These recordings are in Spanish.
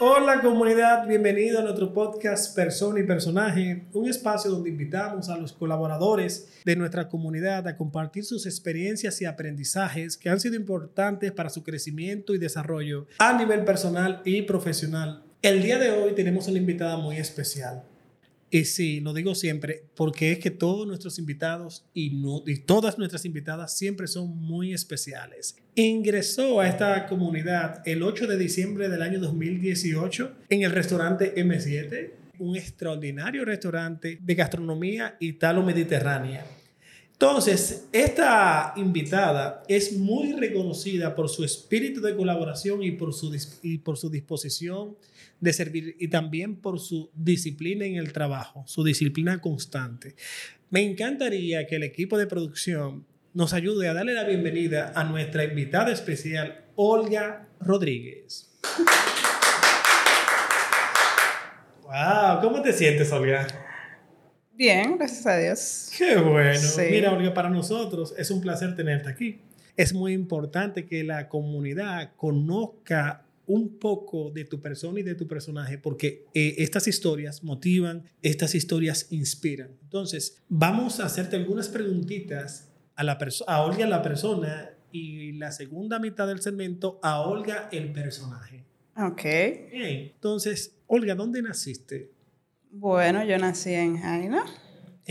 Hola comunidad, bienvenido a nuestro podcast Persona y Personaje, un espacio donde invitamos a los colaboradores de nuestra comunidad a compartir sus experiencias y aprendizajes que han sido importantes para su crecimiento y desarrollo a nivel personal y profesional. El día de hoy tenemos una invitada muy especial. Y sí, lo digo siempre, porque es que todos nuestros invitados y, todas nuestras invitadas siempre son muy especiales. Ingresó a esta comunidad el 8 de diciembre del año 2018 en el restaurante M7, un extraordinario restaurante de gastronomía italo-mediterránea. Entonces, esta invitada es muy reconocida por su espíritu de colaboración y por su, y por su disposición de servir y también por su disciplina en el trabajo, su disciplina constante. Me encantaría que el equipo de producción nos ayude a darle la bienvenida a nuestra invitada especial, Olga Rodríguez. Wow, ¿cómo te sientes, Olga? Bien, gracias a Dios. Qué bueno. Mira, Olga, para nosotros es un placer tenerte aquí. Es muy importante que la comunidad conozca un poco de tu persona y de tu personaje, porque eh, estas historias motivan, estas historias inspiran. Entonces, vamos a hacerte algunas preguntitas a, la a Olga, la persona, y la segunda mitad del segmento a Olga, el personaje. Ok. Entonces, Olga, ¿dónde naciste? Bueno, yo nací en Jaina.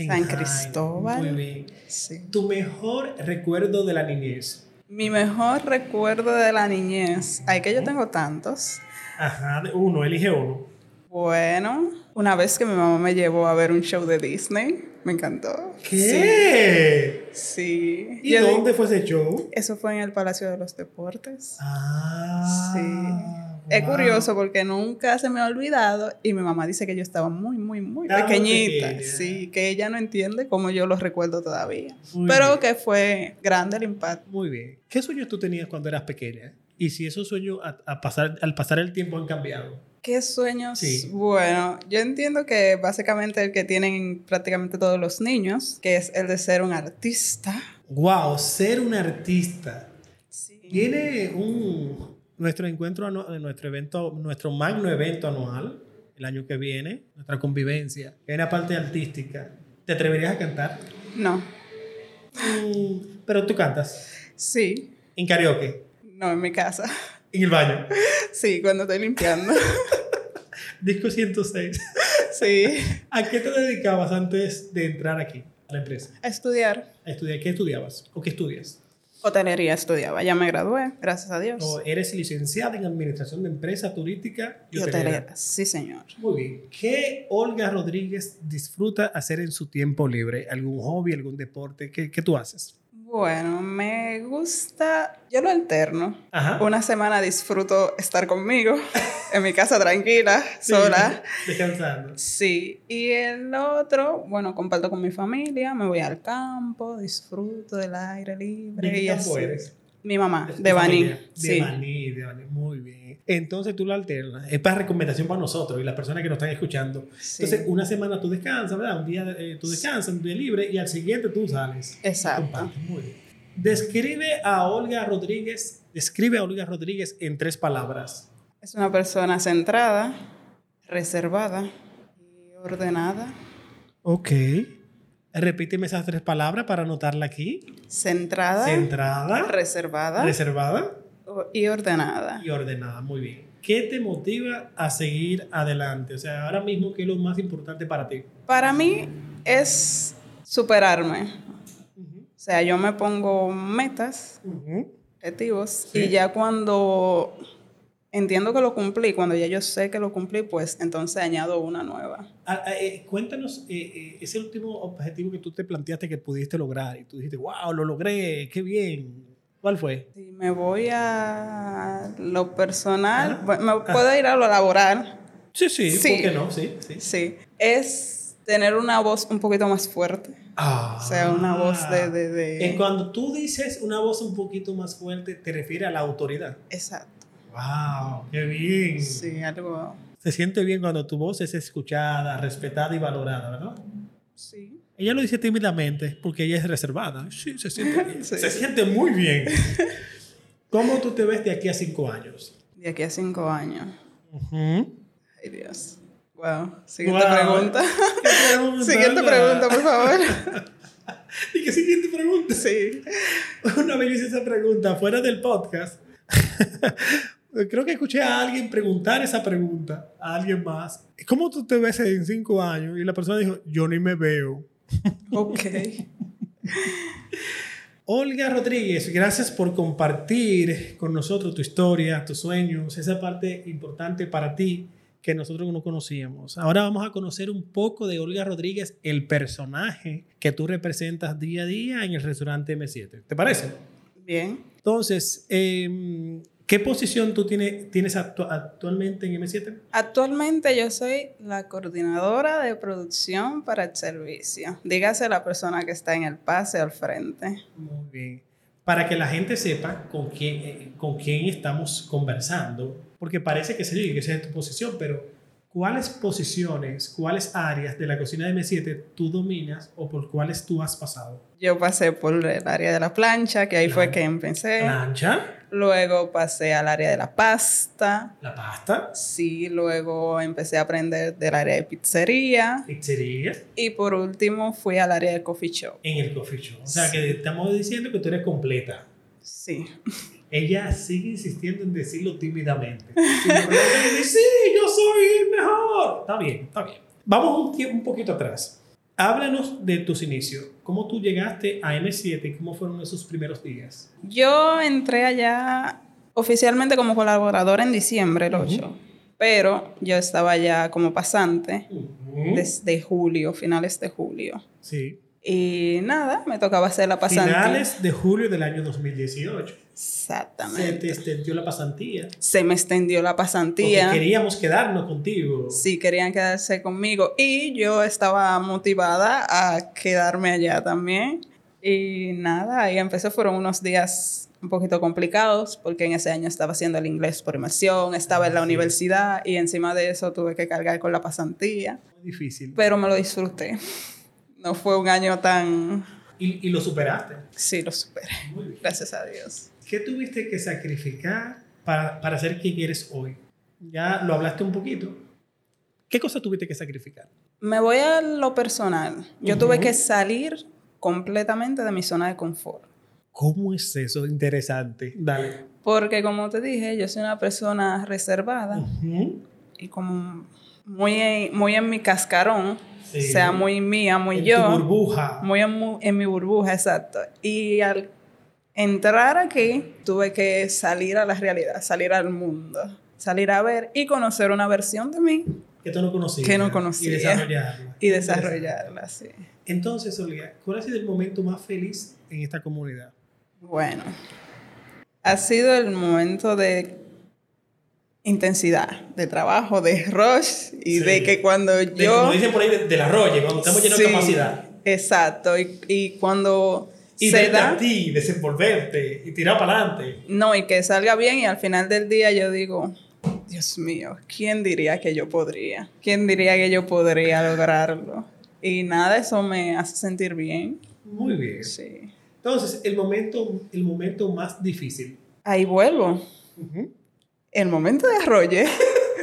San Cristóbal. Muy bien. Sí. Tu mejor recuerdo de la niñez. Mi mejor recuerdo de la niñez. Ay, que yo tengo tantos. Ajá, uno, elige uno. Bueno, una vez que mi mamá me llevó a ver un show de Disney, me encantó. ¿Qué? Sí. ¿Y dónde fue ese show? Eso fue en el Palacio de los Deportes. Ah. Sí. Es curioso porque nunca se me ha olvidado y mi mamá dice que yo estaba muy, muy, muy pequeñita. Sí, que ella no entiende cómo yo lo recuerdo todavía. Pero que fue grande el impacto. Muy bien. ¿Qué sueños tú tenías cuando eras pequeña? Y si esos sueños a, pasar, al pasar el tiempo han cambiado. ¿Qué sueños? Sí. Bueno, yo entiendo que básicamente el que tienen prácticamente todos los niños, que es el de ser un artista. ¡Wow! Ser un artista. Sí. Tiene un, nuestro encuentro, nuestro evento, nuestro magno evento anual, el año que viene, nuestra convivencia, que una parte artística. ¿Te atreverías a cantar? No. Mm, pero tú cantas. Sí. ¿En karaoke? No, en mi casa. ¿En el baño? Sí, cuando estoy limpiando. Disco 106. Sí. ¿A qué te dedicabas antes de entrar aquí, a la empresa? A estudiar. ¿A estudiar? ¿Qué estudiabas? ¿O qué estudias? Hotelería estudiaba, ya me gradué, gracias a Dios. Eres licenciada en Administración de Empresa Turística y, hotelera. Sí, señor. Muy bien. ¿Qué Olga Rodríguez disfruta hacer en su tiempo libre? ¿Algún hobby, algún deporte? ¿Qué, qué tú haces? Bueno, me gusta, yo lo alterno. Una semana disfruto estar conmigo, en mi casa tranquila, sola. Descansando. Sí, y el otro, bueno, comparto con mi familia, me voy al campo, disfruto del aire libre. ¿De qué campo eres? Mi mamá, de, Baní. De Baní, de Baní, muy bien. Entonces tú lo alternas. Es para recomendación para nosotros y las personas que nos están escuchando. Entonces, una semana tú descansas, ¿verdad? Un día eh, tú descansas, un día libre y al siguiente tú sales. Exacto. Muy bien. Describe a Olga Rodríguez, describe a Olga Rodríguez en tres palabras. Es una persona centrada, reservada y ordenada. Ok. Repíteme esas tres palabras para anotarla aquí. Centrada. Centrada. Reservada. Reservada. Y ordenada. Y ordenada, muy bien. ¿Qué te motiva a seguir adelante? O sea, ahora mismo, ¿qué es lo más importante para ti? Para mí es superarme. O sea, yo me pongo metas, objetivos, y ya cuando entiendo que lo cumplí, cuando ya yo sé que lo cumplí, pues entonces añado una nueva. Ah, ah, eh, cuéntanos eh, eh, ese último objetivo que tú te planteaste que pudiste lograr y tú dijiste, wow, lo logré, qué bien. ¿Cuál fue? Si me voy a lo personal, me puedo ir a lo laboral. Sí, sí, sí. ¿por qué no? Sí, sí. Sí, es tener una voz un poquito más fuerte. Ah. O sea, una voz de, de, de... cuando tú dices una voz un poquito más fuerte, te refiere a la autoridad. Exacto. ¡Wow! ¡Qué bien! Sí, algo... Se siente bien cuando tu voz es escuchada, respetada y valorada, ¿verdad? Sí. Ella lo dice tímidamente porque ella es reservada. Sí, se siente bien. Se siente muy bien. ¿Cómo tú te ves de aquí a cinco años? De aquí a cinco años. Ay, Dios. Wow. Siguiente pregunta. siguiente pregunta, por favor. ¿Y qué siguiente pregunta? Sí. Una vez hice esa pregunta fuera del podcast. Creo que escuché a alguien preguntar esa pregunta a alguien más. ¿Cómo tú te ves en cinco años? Y la persona dijo, yo ni me veo. Ok. Olga Rodríguez, gracias por compartir con nosotros tu historia, tus sueños, esa parte importante para ti que nosotros no conocíamos. Ahora vamos a conocer un poco de Olga Rodríguez, el personaje que tú representas día a día en el restaurante M7. ¿Te parece? Bien. Entonces, eh, ¿Qué posición tú tienes, tienes actualmente en M7? Actualmente yo soy la coordinadora de producción para el servicio. Dígase la persona que está en el pase al frente. Muy bien. Para que la gente sepa con quién, eh, con quién estamos conversando, porque parece que, sí, que esa es tu posición, pero ¿cuáles posiciones, cuáles áreas de la cocina de M7 tú dominas o por cuáles tú has pasado? Yo pasé por el área de la plancha, que ahí fue que empecé. ¿Plancha? Luego pasé al área de la pasta. ¿La pasta? Sí, luego empecé a aprender del área de pizzería. ¿Pizzería? Y por último fui al área de coffee shop. En el coffee shop. O sea, que estamos diciendo que tú eres completa. Sí. Ella sigue insistiendo en decirlo tímidamente. sí, yo soy el mejor. Está bien, está bien. Vamos un, un poquito atrás. Háblanos de tus inicios. ¿Cómo tú llegaste a M7 y cómo fueron esos primeros días? Yo entré allá oficialmente como colaborador en diciembre, el 8. Pero yo estaba ya como pasante desde julio, finales de julio. Sí. Y nada, me tocaba hacer la pasantía. Finales de julio del año 2018. Exactamente. Se te extendió la pasantía. Se me extendió la pasantía. Porque queríamos quedarnos contigo. Sí, querían quedarse conmigo. Y yo estaba motivada a quedarme allá también. Y nada, ahí empecé. Fueron unos días un poquito complicados porque en ese año estaba haciendo el inglés por inmersión, estaba en la universidad y encima de eso tuve que cargar con la pasantía. Muy difícil. Pero me lo disfruté. No fue un año tan... ¿Y, y lo superaste? Sí, lo superé. Gracias a Dios. ¿Qué tuviste que sacrificar para, para ser quien eres hoy? Ya lo hablaste un poquito. ¿Qué cosa tuviste que sacrificar? Me voy a lo personal. Yo tuve que salir completamente de mi zona de confort. ¿Cómo es eso? Interesante. Dale. Porque como te dije, yo soy una persona reservada y como muy, muy en mi cascarón, sea muy mía, muy en yo. Tu burbuja. Muy en, en mi burbuja, exacto. Y al entrar aquí, tuve que salir a la realidad, salir al mundo, salir a ver y conocer una versión de mí. Que tú no conocías. Que no conocía. Y desarrollarla. Y desarrollarla, sí. Entonces, Olga, ¿cuál ha sido el momento más feliz en esta comunidad? Bueno, ha sido el momento de intensidad, de trabajo, de rush y de que cuando yo... como dicen por ahí, de, la rolle, cuando estamos llenos de capacidad. Exacto, y, y cuando y se da... a ti, desenvolverte y tirar para adelante. No, y que salga bien y al final del día yo digo, Dios mío, ¿quién diría que yo podría? ¿Quién diría que yo podría lograrlo? Y nada, eso me hace sentir bien. Muy bien. Sí. Entonces, el momento, el momento más difícil. Ahí vuelvo. El momento de arroyo,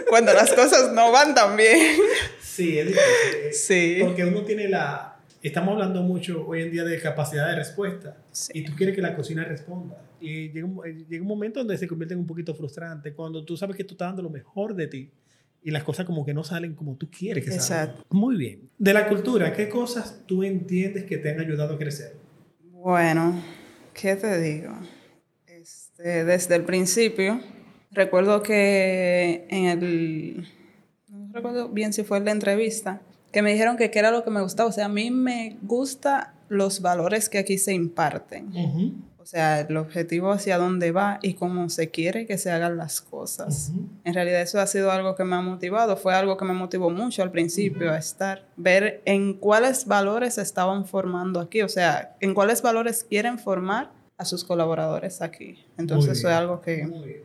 cuando las cosas no van tan bien. Sí, es difícil. Sí. Porque uno tiene la, estamos hablando mucho hoy en día de capacidad de respuesta y tú quieres que la cocina responda. Y llega un, eh, llega un, momento donde se convierte en un poquito frustrante cuando tú sabes que tú estás dando lo mejor de ti y las cosas como que no salen como tú quieres que salgan. Exacto. Muy bien. De la cultura, ¿qué cosas tú entiendes que te han ayudado a crecer? Bueno, ¿qué te digo? Este, desde el principio, recuerdo que en el... No recuerdo bien si fue en la entrevista, que me dijeron que qué era lo que me gustaba. O sea, a mí me gusta los valores que aquí se imparten. O sea, el objetivo hacia dónde va y cómo se quiere que se hagan las cosas. En realidad eso ha sido algo que me ha motivado, fue algo que me motivó mucho al principio a estar, ver en cuáles valores estaban formando aquí, o sea, en cuáles valores quieren formar a sus colaboradores aquí. Entonces eso es algo que...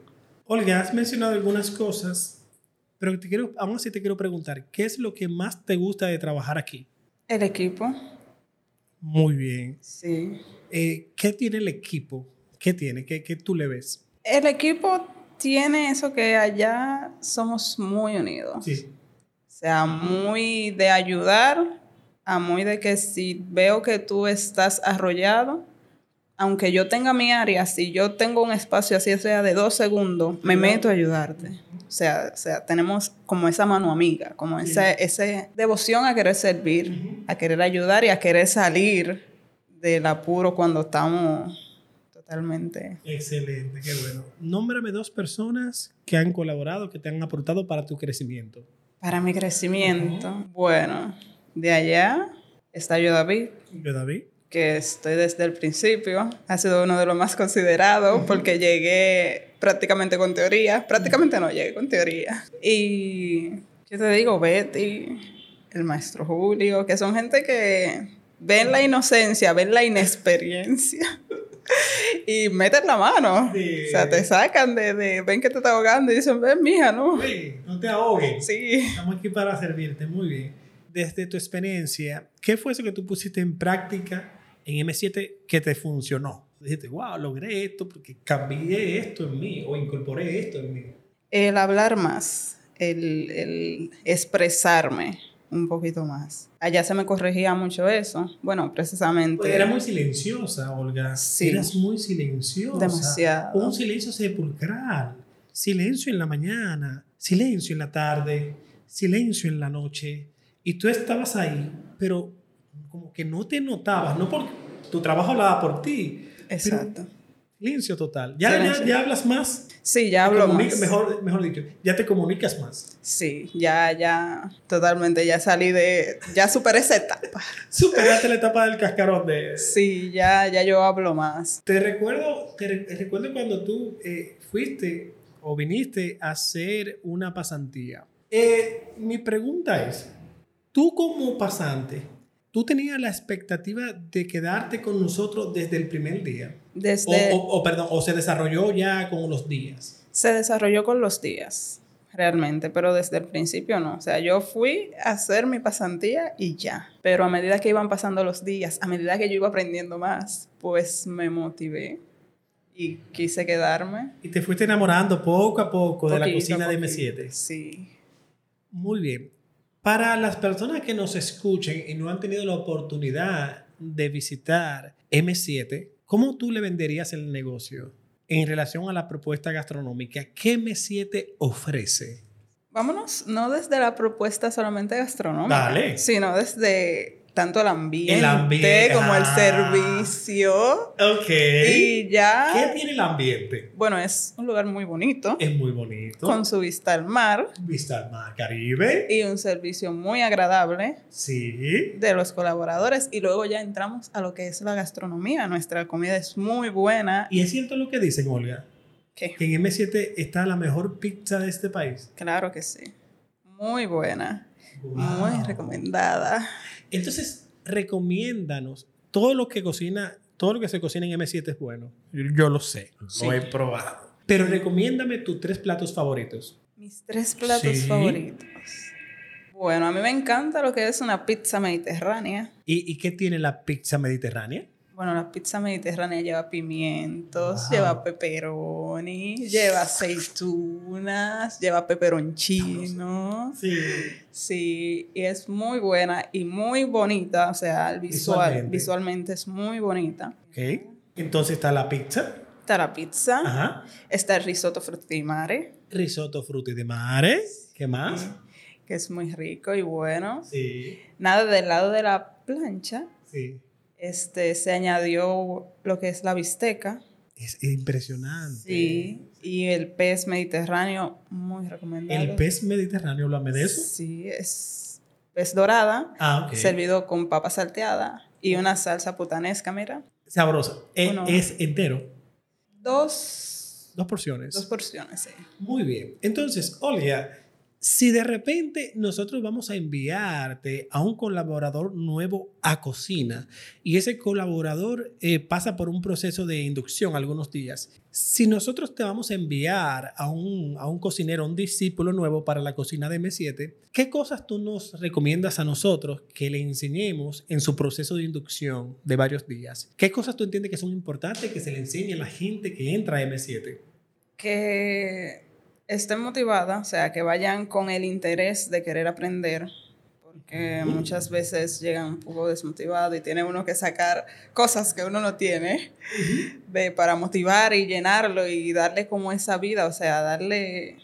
Olga, has mencionado algunas cosas pero te quiero, aún así te quiero preguntar, ¿qué es lo que más te gusta de trabajar aquí? El equipo. Muy bien. Sí. Eh, ¿Qué tiene el equipo? ¿Qué tiene? ¿Qué, ¿Qué, tú le ves? El equipo tiene eso que allá somos muy unidos. Sí. O sea, muy de ayudar, a muy de que si veo que tú estás arrollado, aunque yo tenga mi área, si yo tengo un espacio así sea de dos segundos, me meto a ayudarte. O sea, o sea, tenemos como esa mano amiga, como esa, esa devoción a querer servir, a querer ayudar y a querer salir del apuro cuando estamos totalmente. Excelente, qué bueno. Nómbrame dos personas que han colaborado, que te han aportado para tu crecimiento. Para mi crecimiento, bueno, de allá está yo David. Yo David que estoy desde el principio. Ha sido uno de los más considerados porque llegué prácticamente con teoría. Prácticamente no, llegué con teoría. Y, ¿qué te digo? Betty, el maestro Julio, que son gente que ven la inocencia, ven la inexperiencia. y meten la mano. O sea, te sacan de, de, ven que te está ahogando y dicen, ven, mija, ¿no? Sí, no te ahogues. Sí. Estamos aquí para servirte. Muy bien. Desde tu experiencia, ¿qué fue eso que tú pusiste en práctica en M7 que te funcionó? Dijiste, wow, logré esto porque cambié esto en mí o incorporé esto en mí. El hablar más, el, el expresarme un poquito más. Allá se me corregía mucho eso. Bueno, precisamente. Pues era muy silenciosa, Olga. Sí. Eras muy silenciosa. Demasiado. Un silencio sepulcral. Silencio en la mañana, silencio en la tarde, silencio en la noche. Y tú estabas ahí, pero como que no te notabas, no porque tu trabajo hablaba por ti. Exacto. Silencio total. ¿Ya, ya, ya hablas más? Sí, ya hablo más. Mejor, mejor dicho, ya te comunicas más. Sí, ya, ya, totalmente, ya salí de, ya superé esa etapa. Superaste la etapa del cascarón de... Sí, ya, ya yo hablo más. Te recuerdo, te re- recuerdo cuando tú eh, fuiste o viniste a hacer una pasantía. Eh, mi pregunta es, tú como pasante, ¿tú tenías la expectativa de quedarte con nosotros desde el primer día? Desde, o- o, perdón, o se desarrolló ya con los días. se desarrolló con los días, realmente, pero desde el principio no. O sea, yo fui a hacer mi pasantía y ya. Pero a medida que iban pasando los días, a medida que yo iba aprendiendo más, pues me motivé y quise quedarme. Y te fuiste enamorando poco a poco de la cocina de poquito. M7. Sí. Muy bien. Para las personas que nos escuchen y no han tenido la oportunidad de visitar M7, ¿cómo tú le venderías el negocio en relación a la propuesta gastronómica? ¿Qué M7 ofrece? Vámonos, no desde la propuesta solamente gastronómica, Dale. sino desde tanto el ambiente, El ambiente, como el ah. servicio. Ok. Y ya, ¿Qué tiene el ambiente? bueno, es un lugar muy bonito, Es muy bonito. con su vista al mar Vista al mar Caribe. y un servicio muy agradable Sí. de los colaboradores. Y luego ya entramos a lo que es la gastronomía. Nuestra comida es muy buena. Y es cierto lo que dicen, Olga, ¿Qué? que en M7 está la mejor pizza de este país. Claro que sí. Muy buena. Wow. Muy recomendada. Entonces, recomiéndanos todo lo que cocina, todo lo que se cocina en M7 es bueno. Yo, yo lo sé, Sí. lo he probado. Pero recomiéndame tus tres platos favoritos. Mis tres platos Sí. favoritos. Bueno, a mí me encanta lo que es una pizza mediterránea. ¿Y, y qué tiene la pizza mediterránea? Bueno, la pizza mediterránea lleva pimientos, Wow. lleva pepperoni, lleva aceitunas, lleva peperoncino. Sí. Sí, y es muy buena y muy bonita. O sea, el visual, Visualmente. visualmente es muy bonita. Ok. Entonces está la pizza. Está la pizza, Ajá. está el risotto frutti di mare, Risotto frutti de mare. ¿Qué más? que es muy rico y bueno. Sí. Nada del lado de la plancha, Sí. Este, se añadió lo que es la bisteca. Es impresionante. Sí. Y el pez mediterráneo, muy recomendable. El pez mediterráneo, háblame de eso. Sí, es pez dorada, Ah, ok. servido con papa salteada y una salsa putanesca, mira. Sabroso. E- Uno. Es entero. Dos, Dos porciones. dos porciones, sí. Muy bien. Entonces, Olga, si de repente nosotros vamos a enviarte a un colaborador nuevo a cocina y ese colaborador eh, pasa por un proceso de inducción algunos días, si nosotros te vamos a enviar a un, a un cocinero, un discípulo nuevo para la cocina de M7, ¿qué cosas tú nos recomiendas a nosotros que le enseñemos en su proceso de inducción de varios días? ¿Qué cosas tú entiendes que son importantes que se le enseñe a la gente que entra a M7? Que estén motivadas, o sea, que vayan con el interés de querer aprender, porque muchas veces llegan un poco desmotivados y tiene uno que sacar cosas que uno no tiene de, para motivar y llenarlo y darle como esa vida, o sea, darle,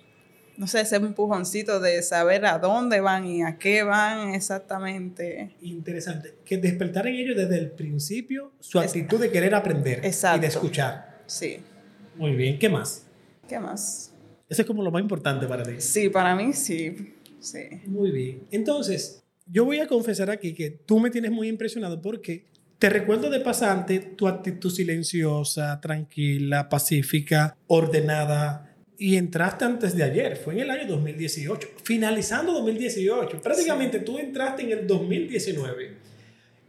no sé, ese empujoncito de saber a dónde van y a qué van exactamente. Interesante, que despertar en ellos desde el principio su actitud de querer aprender y de escuchar. Sí. Muy bien, ¿qué más? ¿Qué más? Eso es como lo más importante para ti. Sí, para mí sí. Sí. Muy bien. Entonces, yo voy a confesar aquí que tú me tienes muy impresionado porque te recuerdo de pasante tu actitud silenciosa, tranquila, pacífica, ordenada. Y entraste antes de ayer, fue en el año 2018, finalizando 2018. Prácticamente tú entraste en el 2019.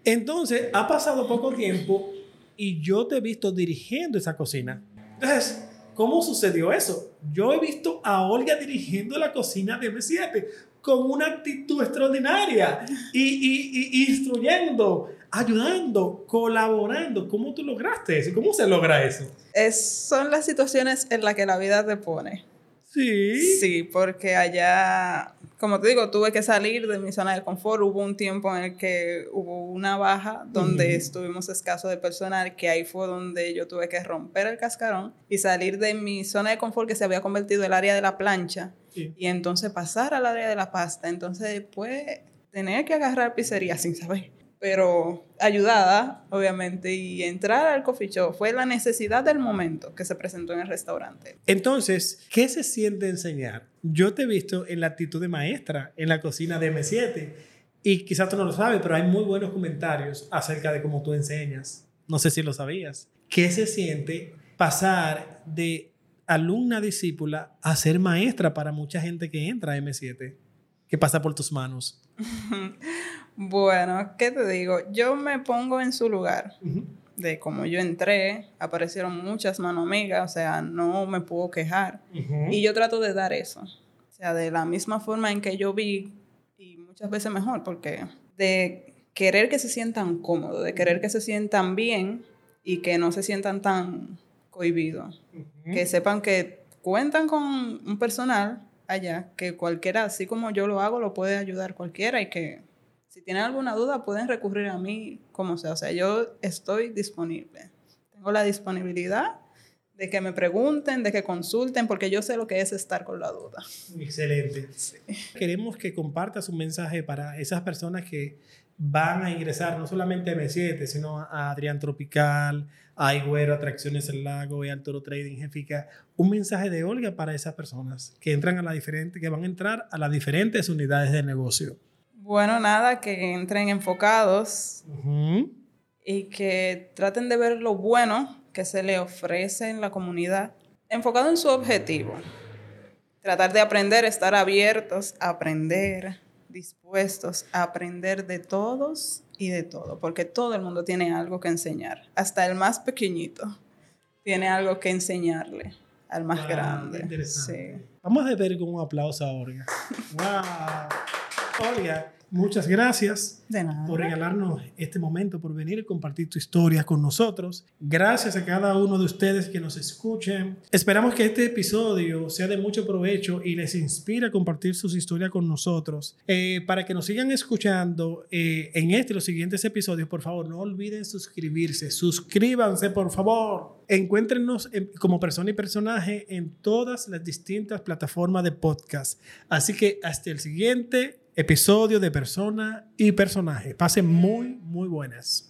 Entonces, ha pasado poco tiempo y yo te he visto dirigiendo esa cocina. Entonces, ¿Cómo sucedió eso? Yo he visto a Olga dirigiendo la cocina de M7 con una actitud extraordinaria y, instruyendo, ayudando, colaborando. ¿Cómo tú lograste eso? ¿Cómo se logra eso? Es, son las situaciones en las que la vida te pone. Sí. Sí, porque allá, como te digo, tuve que salir de mi zona de confort. Hubo un tiempo en el que hubo una baja donde estuvimos escasos de personal, que ahí fue donde yo tuve que romper el cascarón y salir de mi zona de confort que se había convertido en el área de la plancha y entonces pasar al área de la pasta. Entonces después tener que agarrar pizzería sin saber pero ayudada, obviamente, y entrar al coffee shop fue la necesidad del momento que se presentó en el restaurante. Entonces, ¿qué se siente enseñar? Yo te he visto en la actitud de maestra en la cocina de M7 y quizás tú no lo sabes, pero hay muy buenos comentarios acerca de cómo tú enseñas. No sé si lo sabías. ¿Qué se siente pasar de alumna discípula a ser maestra para mucha gente que entra a M7? que pasa por tus manos? bueno, ¿qué te digo? Yo me pongo en su lugar. De como yo entré, aparecieron muchas manos amigas, o sea, no me puedo quejar. Y yo trato de dar eso. O sea, de la misma forma en que yo vi, y muchas veces mejor, porque de querer que se sientan cómodos, de querer que se sientan bien y que no se sientan tan cohibidos. Que sepan que cuentan con un personal allá, que cualquiera, así como yo lo hago, lo puede ayudar cualquiera y que si tienen alguna duda pueden recurrir a mí como sea. O sea, yo estoy disponible. Tengo la disponibilidad de que me pregunten, de que consulten, porque yo sé lo que es estar con la duda. Excelente. Queremos que compartas un mensaje para esas personas que van a ingresar no solamente a M7, sino a Adrián Tropical, a Higuero, Atracciones El Lago y Altoro Trading Jefica. Un mensaje de Olga para esas personas que entran a la diferente, que van a entrar a las diferentes unidades de negocio. Bueno, nada, que entren enfocados y que traten de ver lo bueno que se le ofrece en la comunidad, enfocado en su objetivo. Tratar de aprender, estar abiertos a aprender, dispuestos a aprender de todos y de todo, porque todo el mundo tiene algo que enseñar, hasta el más pequeñito tiene algo que enseñarle al más grande. Sí. Vamos a ver con un aplauso a Olga. ¡Wow! Olga, Muchas gracias por regalarnos este momento, por venir y compartir tu historia con nosotros. Gracias a cada uno de ustedes que nos escuchen. Esperamos que este episodio sea de mucho provecho y les inspire a compartir sus historias con nosotros. Eh, para que nos sigan escuchando eh, en este y los siguientes episodios, por favor, no olviden suscribirse. Suscríbanse, por favor. Encuéntrenos como persona y personaje en todas las distintas plataformas de podcast. Así que hasta el siguiente episodio de persona y personaje. Pasen muy, muy buenas.